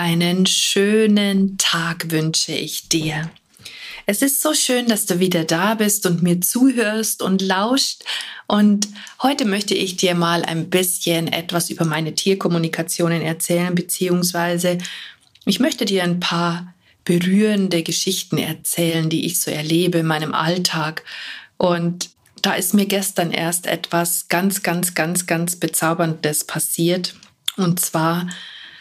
einen schönen Tag wünsche ich dir. Es ist so schön, dass du wieder da bist und mir zuhörst und lauscht. Und heute möchte ich dir mal ein bisschen etwas über meine Tierkommunikationen erzählen, beziehungsweise ich möchte dir ein paar berührende Geschichten erzählen, die ich so erlebe in meinem Alltag. Und da ist mir gestern erst etwas ganz, ganz, ganz, ganz Bezauberndes passiert. Und zwar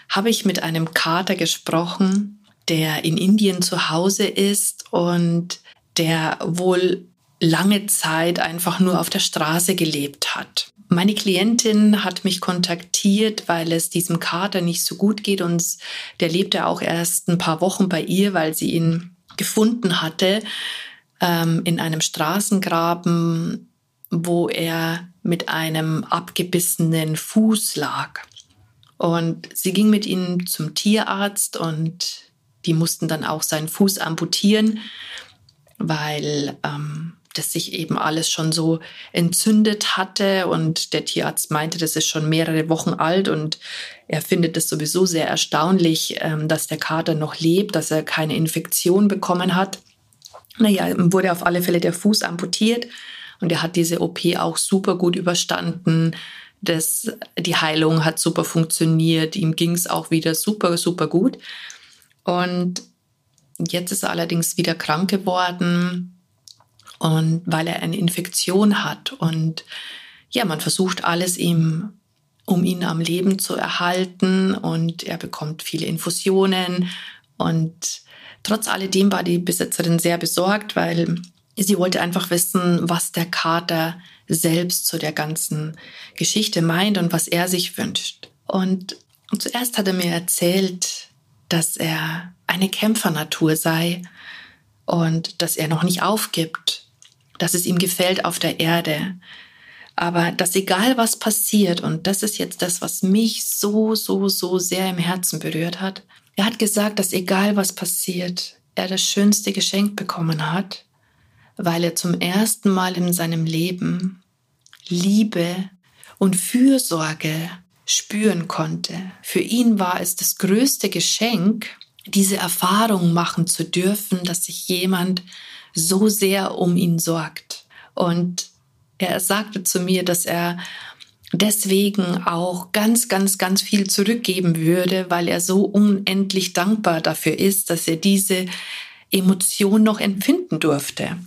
habe ich mit einem Kater gesprochen, der in Indien zu Hause ist und der wohl lange Zeit einfach nur auf der Straße gelebt hat. Meine Klientin hat mich kontaktiert, weil es diesem Kater nicht so gut geht und der lebte auch erst ein paar Wochen bei ihr, weil sie ihn gefunden hatte ähm, in einem Straßengraben, wo er mit einem abgebissenen Fuß lag. Und sie ging mit ihm zum Tierarzt und die mussten dann auch seinen Fuß amputieren, weil ähm, das sich eben alles schon so entzündet hatte und der Tierarzt meinte, das ist schon mehrere Wochen alt und er findet es sowieso sehr erstaunlich, ähm, dass der Kater noch lebt, dass er keine Infektion bekommen hat. Naja, wurde auf alle Fälle der Fuß amputiert und er hat diese OP auch super gut überstanden. Das, die Heilung hat super funktioniert, ihm ging es auch wieder super, super gut. Und jetzt ist er allerdings wieder krank geworden und weil er eine Infektion hat. Und ja, man versucht alles ihm, um ihn am Leben zu erhalten und er bekommt viele Infusionen. Und trotz alledem war die Besitzerin sehr besorgt, weil sie wollte einfach wissen, was der Kater selbst zu der ganzen Geschichte meint und was er sich wünscht. Und zuerst hat er mir erzählt, dass er eine Kämpfernatur sei und dass er noch nicht aufgibt, dass es ihm gefällt auf der Erde, aber dass egal was passiert, und das ist jetzt das, was mich so, so, so sehr im Herzen berührt hat, er hat gesagt, dass egal was passiert, er das schönste Geschenk bekommen hat, weil er zum ersten Mal in seinem Leben Liebe und Fürsorge spüren konnte. Für ihn war es das größte Geschenk, diese Erfahrung machen zu dürfen, dass sich jemand so sehr um ihn sorgt. Und er sagte zu mir, dass er deswegen auch ganz, ganz, ganz viel zurückgeben würde, weil er so unendlich dankbar dafür ist, dass er diese Emotion noch empfinden durfte.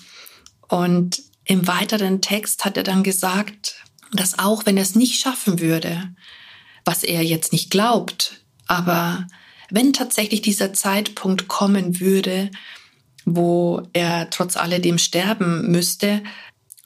Und im weiteren Text hat er dann gesagt, dass auch wenn er es nicht schaffen würde, was er jetzt nicht glaubt, aber wenn tatsächlich dieser Zeitpunkt kommen würde, wo er trotz alledem sterben müsste,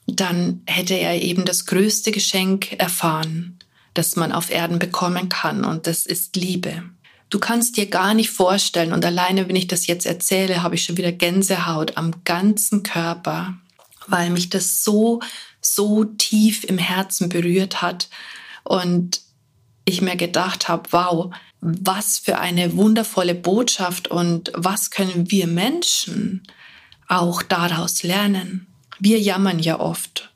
dann hätte er eben das größte Geschenk erfahren, das man auf Erden bekommen kann, und das ist Liebe. Du kannst dir gar nicht vorstellen, und alleine, wenn ich das jetzt erzähle, habe ich schon wieder Gänsehaut am ganzen Körper, weil mich das so, so tief im Herzen berührt hat und ich mir gedacht habe, wow, was für eine wundervolle Botschaft und was können wir Menschen auch daraus lernen. Wir jammern ja oft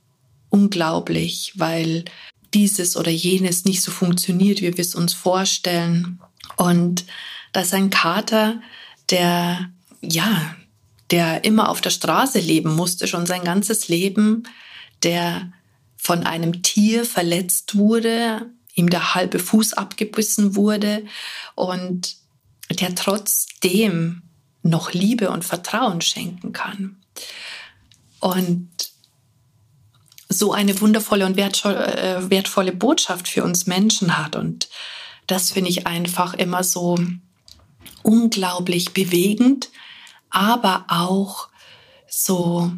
unglaublich, weil dieses oder jenes nicht so funktioniert, wie wir es uns vorstellen. Und das ist ein Kater, der, ja, der immer auf der Straße leben musste, schon sein ganzes Leben, der von einem Tier verletzt wurde, ihm der halbe Fuß abgebissen wurde und der trotzdem noch Liebe und Vertrauen schenken kann. Und so eine wundervolle und äh, wertvolle Botschaft für uns Menschen hat. Und das finde ich einfach immer so unglaublich bewegend, aber auch so,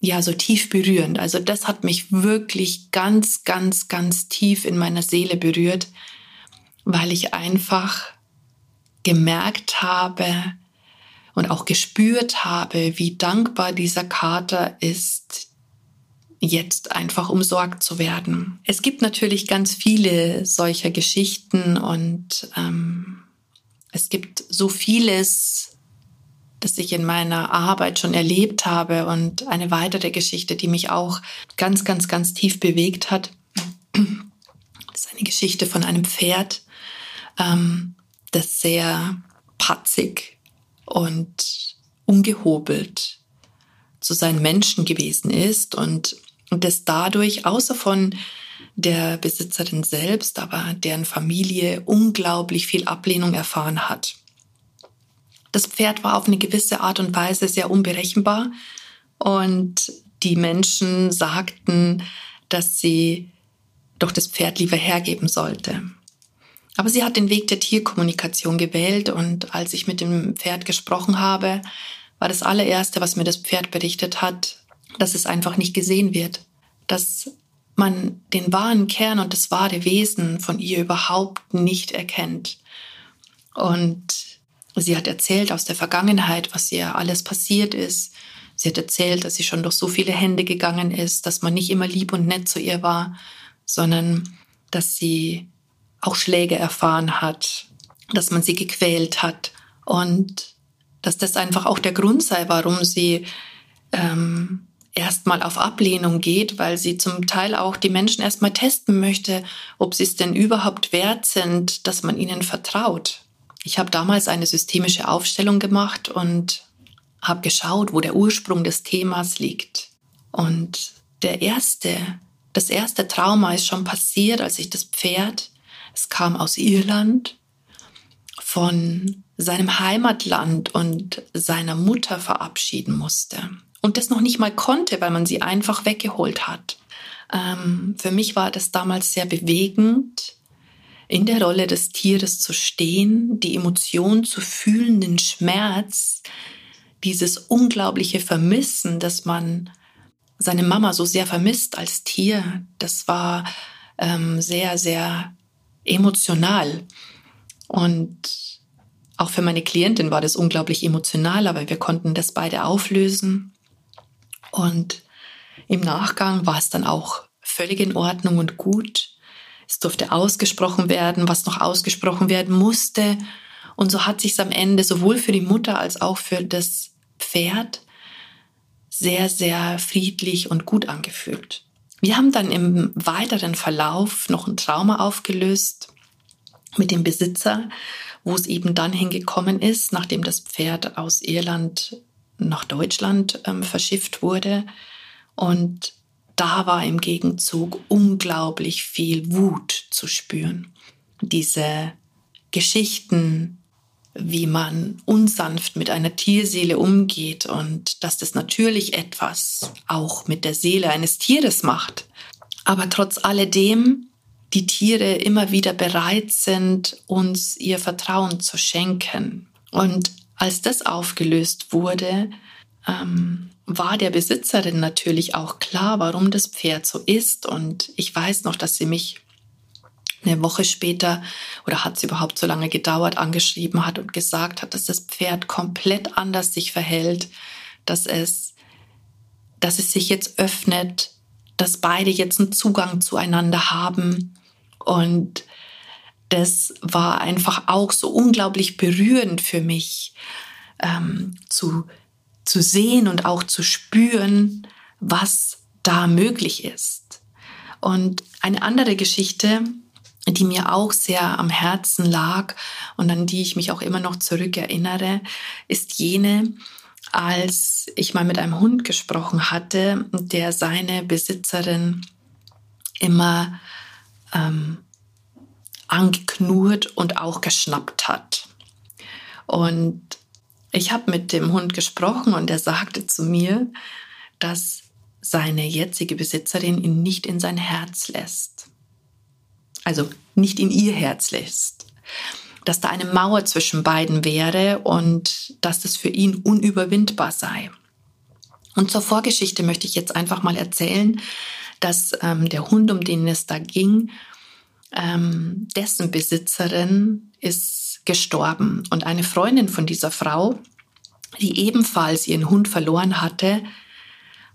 ja, so tief berührend. Also das hat mich wirklich ganz, ganz, ganz tief in meiner Seele berührt, weil ich einfach gemerkt habe, und auch gespürt habe, wie dankbar dieser Kater ist, jetzt einfach umsorgt zu werden. Es gibt natürlich ganz viele solcher Geschichten und ähm, es gibt so vieles, das ich in meiner Arbeit schon erlebt habe und eine weitere Geschichte, die mich auch ganz, ganz, ganz tief bewegt hat. Das ist eine Geschichte von einem Pferd, ähm, das sehr patzig und ungehobelt zu seinen Menschen gewesen ist und und das dadurch außer von der Besitzerin selbst, aber deren Familie unglaublich viel Ablehnung erfahren hat. Das Pferd war auf eine gewisse Art und Weise sehr unberechenbar und die Menschen sagten, dass sie doch das Pferd lieber hergeben sollte. Aber sie hat den Weg der Tierkommunikation gewählt und als ich mit dem Pferd gesprochen habe, war das allererste, was mir das Pferd berichtet hat, dass es einfach nicht gesehen wird, dass man den wahren Kern und das wahre Wesen von ihr überhaupt nicht erkennt. Und sie hat erzählt aus der Vergangenheit, was ihr alles passiert ist. Sie hat erzählt, dass sie schon durch so viele Hände gegangen ist, dass man nicht immer lieb und nett zu ihr war, sondern dass sie auch Schläge erfahren hat, dass man sie gequält hat und dass das einfach auch der Grund sei, warum sie ähm, erstmal auf Ablehnung geht, weil sie zum Teil auch die Menschen erstmal testen möchte, ob sie es denn überhaupt wert sind, dass man ihnen vertraut. Ich habe damals eine systemische Aufstellung gemacht und habe geschaut, wo der Ursprung des Themas liegt. Und der erste, das erste Trauma ist schon passiert, als ich das Pferd, es kam aus Irland, von seinem Heimatland und seiner Mutter verabschieden musste und das noch nicht mal konnte, weil man sie einfach weggeholt hat. Ähm, für mich war das damals sehr bewegend, in der Rolle des Tieres zu stehen, die Emotion zu fühlen, den Schmerz, dieses unglaubliche Vermissen, dass man seine Mama so sehr vermisst als Tier. Das war ähm, sehr, sehr emotional. Und auch für meine Klientin war das unglaublich emotional, aber wir konnten das beide auflösen. Und im Nachgang war es dann auch völlig in Ordnung und gut. Es durfte ausgesprochen werden, was noch ausgesprochen werden musste. Und so hat sich am Ende sowohl für die Mutter als auch für das Pferd sehr, sehr friedlich und gut angefühlt. Wir haben dann im weiteren Verlauf noch ein Trauma aufgelöst mit dem Besitzer, wo es eben dann hingekommen ist, nachdem das Pferd aus Irland nach Deutschland ähm, verschifft wurde. Und da war im Gegenzug unglaublich viel Wut zu spüren. Diese Geschichten, wie man unsanft mit einer Tierseele umgeht und dass das natürlich etwas auch mit der Seele eines Tieres macht. Aber trotz alledem die Tiere immer wieder bereit sind, uns ihr Vertrauen zu schenken. Und als das aufgelöst wurde, ähm, war der Besitzerin natürlich auch klar, warum das Pferd so ist. Und ich weiß noch, dass sie mich eine Woche später oder hat es überhaupt so lange gedauert, angeschrieben hat und gesagt hat, dass das Pferd komplett anders sich verhält, dass es, dass es sich jetzt öffnet, dass beide jetzt einen Zugang zueinander haben und das war einfach auch so unglaublich berührend für mich ähm, zu, zu sehen und auch zu spüren, was da möglich ist. Und eine andere Geschichte, die mir auch sehr am Herzen lag und an die ich mich auch immer noch zurückerinnere, ist jene, als ich mal mit einem Hund gesprochen hatte, der seine Besitzerin immer ähm, angeknurrt und auch geschnappt hat. Und ich habe mit dem Hund gesprochen und er sagte zu mir, dass seine jetzige Besitzerin ihn nicht in sein Herz lässt. Also nicht in ihr Herz lässt. Dass da eine Mauer zwischen beiden wäre und dass das für ihn unüberwindbar sei. Und zur Vorgeschichte möchte ich jetzt einfach mal erzählen, dass ähm, der Hund, um den es da ging, ähm, dessen Besitzerin ist gestorben. Und eine Freundin von dieser Frau die ebenfalls ihren Hund verloren hatte,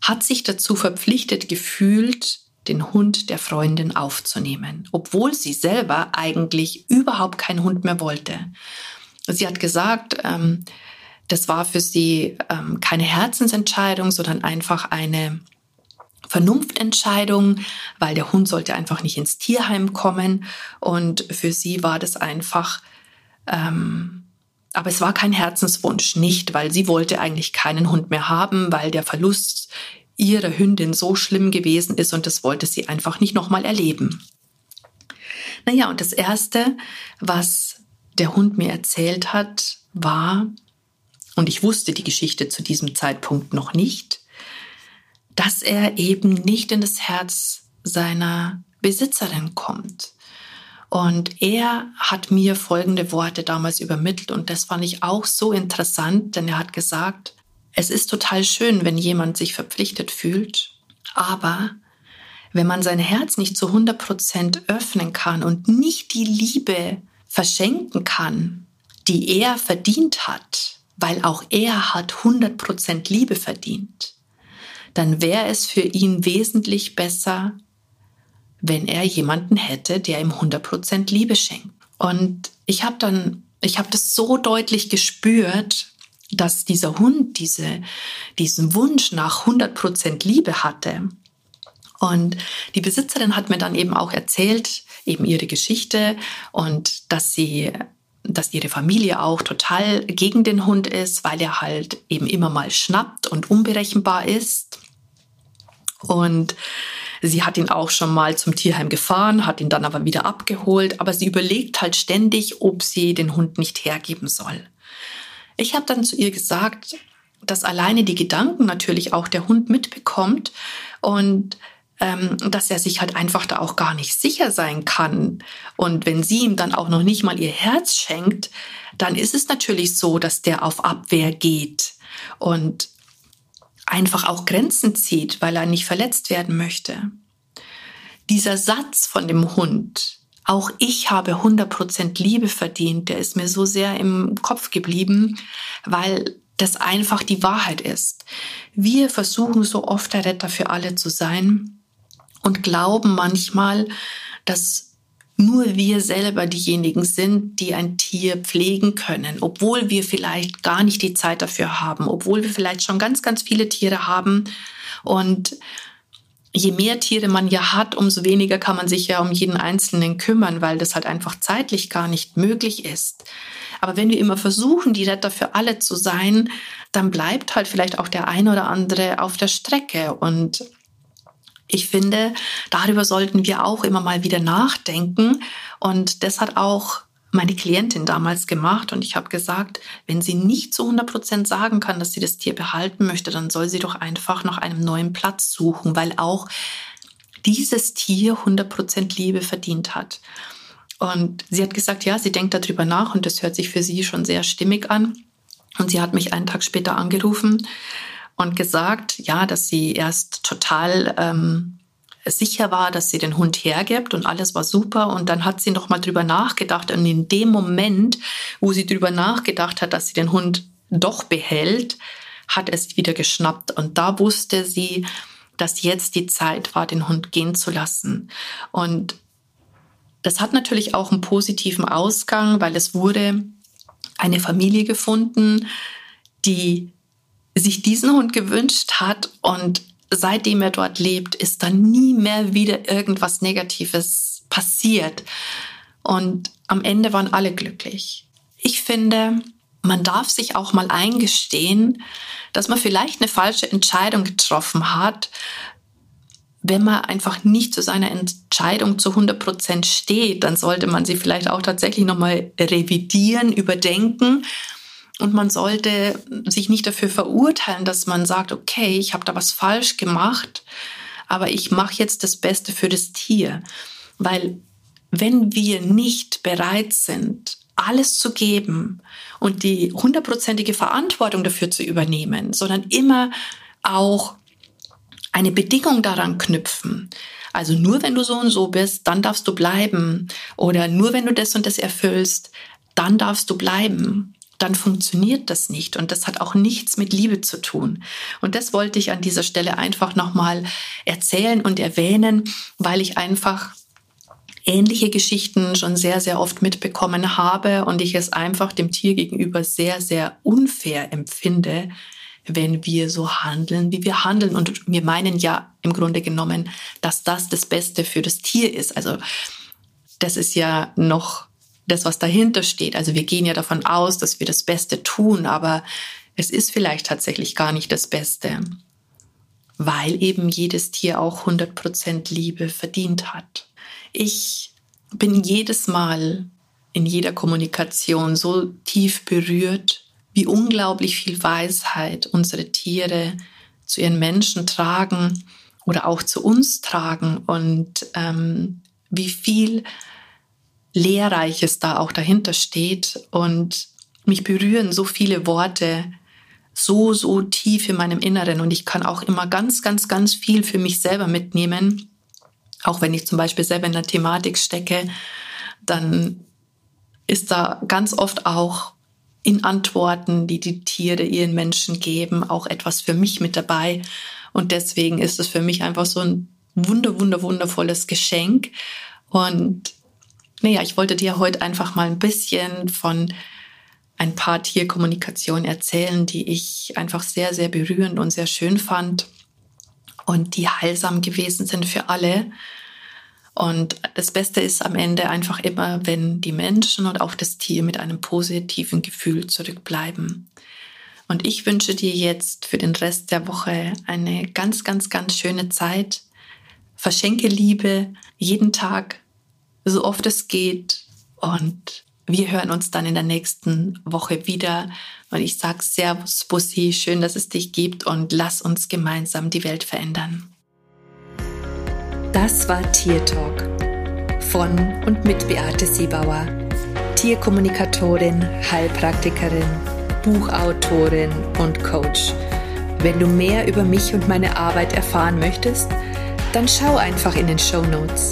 hat sich dazu verpflichtet gefühlt, den Hund der Freundin aufzunehmen, obwohl sie selber eigentlich überhaupt keinen Hund mehr wollte. Sie hat gesagt, ähm, das war für sie ähm, keine Herzensentscheidung, sondern einfach eine Vernunftentscheidung, weil der Hund sollte einfach nicht ins Tierheim kommen. Und für sie war das einfach, ähm, aber es war kein Herzenswunsch, nicht, weil sie wollte eigentlich keinen Hund mehr haben, weil der Verlust ihrer Hündin so schlimm gewesen ist und das wollte sie einfach nicht nochmal erleben. Naja, und das Erste, was der Hund mir erzählt hat, war, und ich wusste die Geschichte zu diesem Zeitpunkt noch nicht, dass er eben nicht in das Herz seiner Besitzerin kommt. Und er hat mir folgende Worte damals übermittelt und das fand ich auch so interessant, denn er hat gesagt, es ist total schön, wenn jemand sich verpflichtet fühlt, aber wenn man sein Herz nicht zu 100 Prozent öffnen kann und nicht die Liebe verschenken kann, die er verdient hat, weil auch er hat 100 Prozent Liebe verdient, dann wäre es für ihn wesentlich besser, wenn er jemanden hätte, der ihm 100 Prozent Liebe schenkt. Und ich habe dann, ich habe das so deutlich gespürt, dass dieser Hund diese, diesen Wunsch nach 100% Liebe hatte. Und die Besitzerin hat mir dann eben auch erzählt, eben ihre Geschichte und dass sie dass ihre Familie auch total gegen den Hund ist, weil er halt eben immer mal schnappt und unberechenbar ist. Und sie hat ihn auch schon mal zum Tierheim gefahren, hat ihn dann aber wieder abgeholt, aber sie überlegt halt ständig, ob sie den Hund nicht hergeben soll. Ich habe dann zu ihr gesagt, dass alleine die Gedanken natürlich auch der Hund mitbekommt und ähm, dass er sich halt einfach da auch gar nicht sicher sein kann. Und wenn sie ihm dann auch noch nicht mal ihr Herz schenkt, dann ist es natürlich so, dass der auf Abwehr geht und einfach auch Grenzen zieht, weil er nicht verletzt werden möchte. Dieser Satz von dem Hund, auch ich habe 100% Liebe verdient. Der ist mir so sehr im Kopf geblieben, weil das einfach die Wahrheit ist. Wir versuchen so oft der Retter für alle zu sein und glauben manchmal, dass nur wir selber diejenigen sind, die ein Tier pflegen können, obwohl wir vielleicht gar nicht die Zeit dafür haben, obwohl wir vielleicht schon ganz, ganz viele Tiere haben und je mehr Tiere man ja hat, umso weniger kann man sich ja um jeden Einzelnen kümmern, weil das halt einfach zeitlich gar nicht möglich ist. Aber wenn wir immer versuchen, die Retter für alle zu sein, dann bleibt halt vielleicht auch der ein oder andere auf der Strecke. Und ich finde, darüber sollten wir auch immer mal wieder nachdenken. Und das hat auch meine Klientin damals gemacht und ich habe gesagt, wenn sie nicht zu 100 Prozent sagen kann, dass sie das Tier behalten möchte, dann soll sie doch einfach nach einem neuen Platz suchen, weil auch dieses Tier 100 Prozent Liebe verdient hat. Und sie hat gesagt, ja, sie denkt darüber nach und das hört sich für sie schon sehr stimmig an. Und sie hat mich einen Tag später angerufen und gesagt, ja, dass sie erst total ähm, sicher war, dass sie den Hund hergibt und alles war super. Und dann hat sie noch mal drüber nachgedacht. Und in dem Moment, wo sie drüber nachgedacht hat, dass sie den Hund doch behält, hat sie wieder geschnappt. Und da wusste sie, dass jetzt die Zeit war, den Hund gehen zu lassen. Und das hat natürlich auch einen positiven Ausgang, weil es wurde eine Familie gefunden, die sich diesen Hund gewünscht hat und seitdem er dort lebt, ist dann nie mehr wieder irgendwas Negatives passiert. Und am Ende waren alle glücklich. Ich finde, man darf sich auch mal eingestehen, dass man vielleicht eine falsche Entscheidung getroffen hat, wenn man einfach nicht zu seiner Entscheidung zu 100 Prozent steht, dann sollte man sie vielleicht auch tatsächlich nochmal revidieren, überdenken und man sollte sich nicht dafür verurteilen, dass man sagt, okay, ich habe da was falsch gemacht, aber ich mache jetzt das Beste für das Tier. Weil wenn wir nicht bereit sind, alles zu geben und die hundertprozentige Verantwortung dafür zu übernehmen, sondern immer auch eine Bedingung daran knüpfen. Also nur wenn du so und so bist, dann darfst du bleiben. Oder nur wenn du das und das erfüllst, dann darfst du bleiben dann funktioniert das nicht. Und das hat auch nichts mit Liebe zu tun. Und das wollte ich an dieser Stelle einfach nochmal erzählen und erwähnen, weil ich einfach ähnliche Geschichten schon sehr, sehr oft mitbekommen habe und ich es einfach dem Tier gegenüber sehr, sehr unfair empfinde, wenn wir so handeln, wie wir handeln. Und wir meinen ja im Grunde genommen, dass das das Beste für das Tier ist. Also das ist ja noch das, was dahinter steht. Also wir gehen ja davon aus, dass wir das Beste tun, aber es ist vielleicht tatsächlich gar nicht das Beste, weil eben jedes Tier auch 100% Liebe verdient hat. Ich bin jedes Mal in jeder Kommunikation so tief berührt, wie unglaublich viel Weisheit unsere Tiere zu ihren Menschen tragen oder auch zu uns tragen und ähm, wie viel Lehrreiches da auch dahinter steht. Und mich berühren so viele Worte so, so tief in meinem Inneren. Und ich kann auch immer ganz, ganz, ganz viel für mich selber mitnehmen. Auch wenn ich zum Beispiel selber in der Thematik stecke, dann ist da ganz oft auch in Antworten, die die Tiere ihren Menschen geben, auch etwas für mich mit dabei. Und deswegen ist es für mich einfach so ein wunder, wunder, wundervolles Geschenk. Und naja, ich wollte dir heute einfach mal ein bisschen von ein paar Tierkommunikationen erzählen, die ich einfach sehr, sehr berührend und sehr schön fand und die heilsam gewesen sind für alle. Und das Beste ist am Ende einfach immer, wenn die Menschen und auch das Tier mit einem positiven Gefühl zurückbleiben. Und ich wünsche dir jetzt für den Rest der Woche eine ganz, ganz, ganz schöne Zeit. Verschenke Liebe jeden Tag so oft es geht. Und wir hören uns dann in der nächsten Woche wieder. Und ich sage Servus, Bussi, schön, dass es dich gibt und lass uns gemeinsam die Welt verändern. Das war Tier Talk von und mit Beate Siebauer, Tierkommunikatorin, Heilpraktikerin, Buchautorin und Coach. Wenn du mehr über mich und meine Arbeit erfahren möchtest, dann schau einfach in den Show Notes.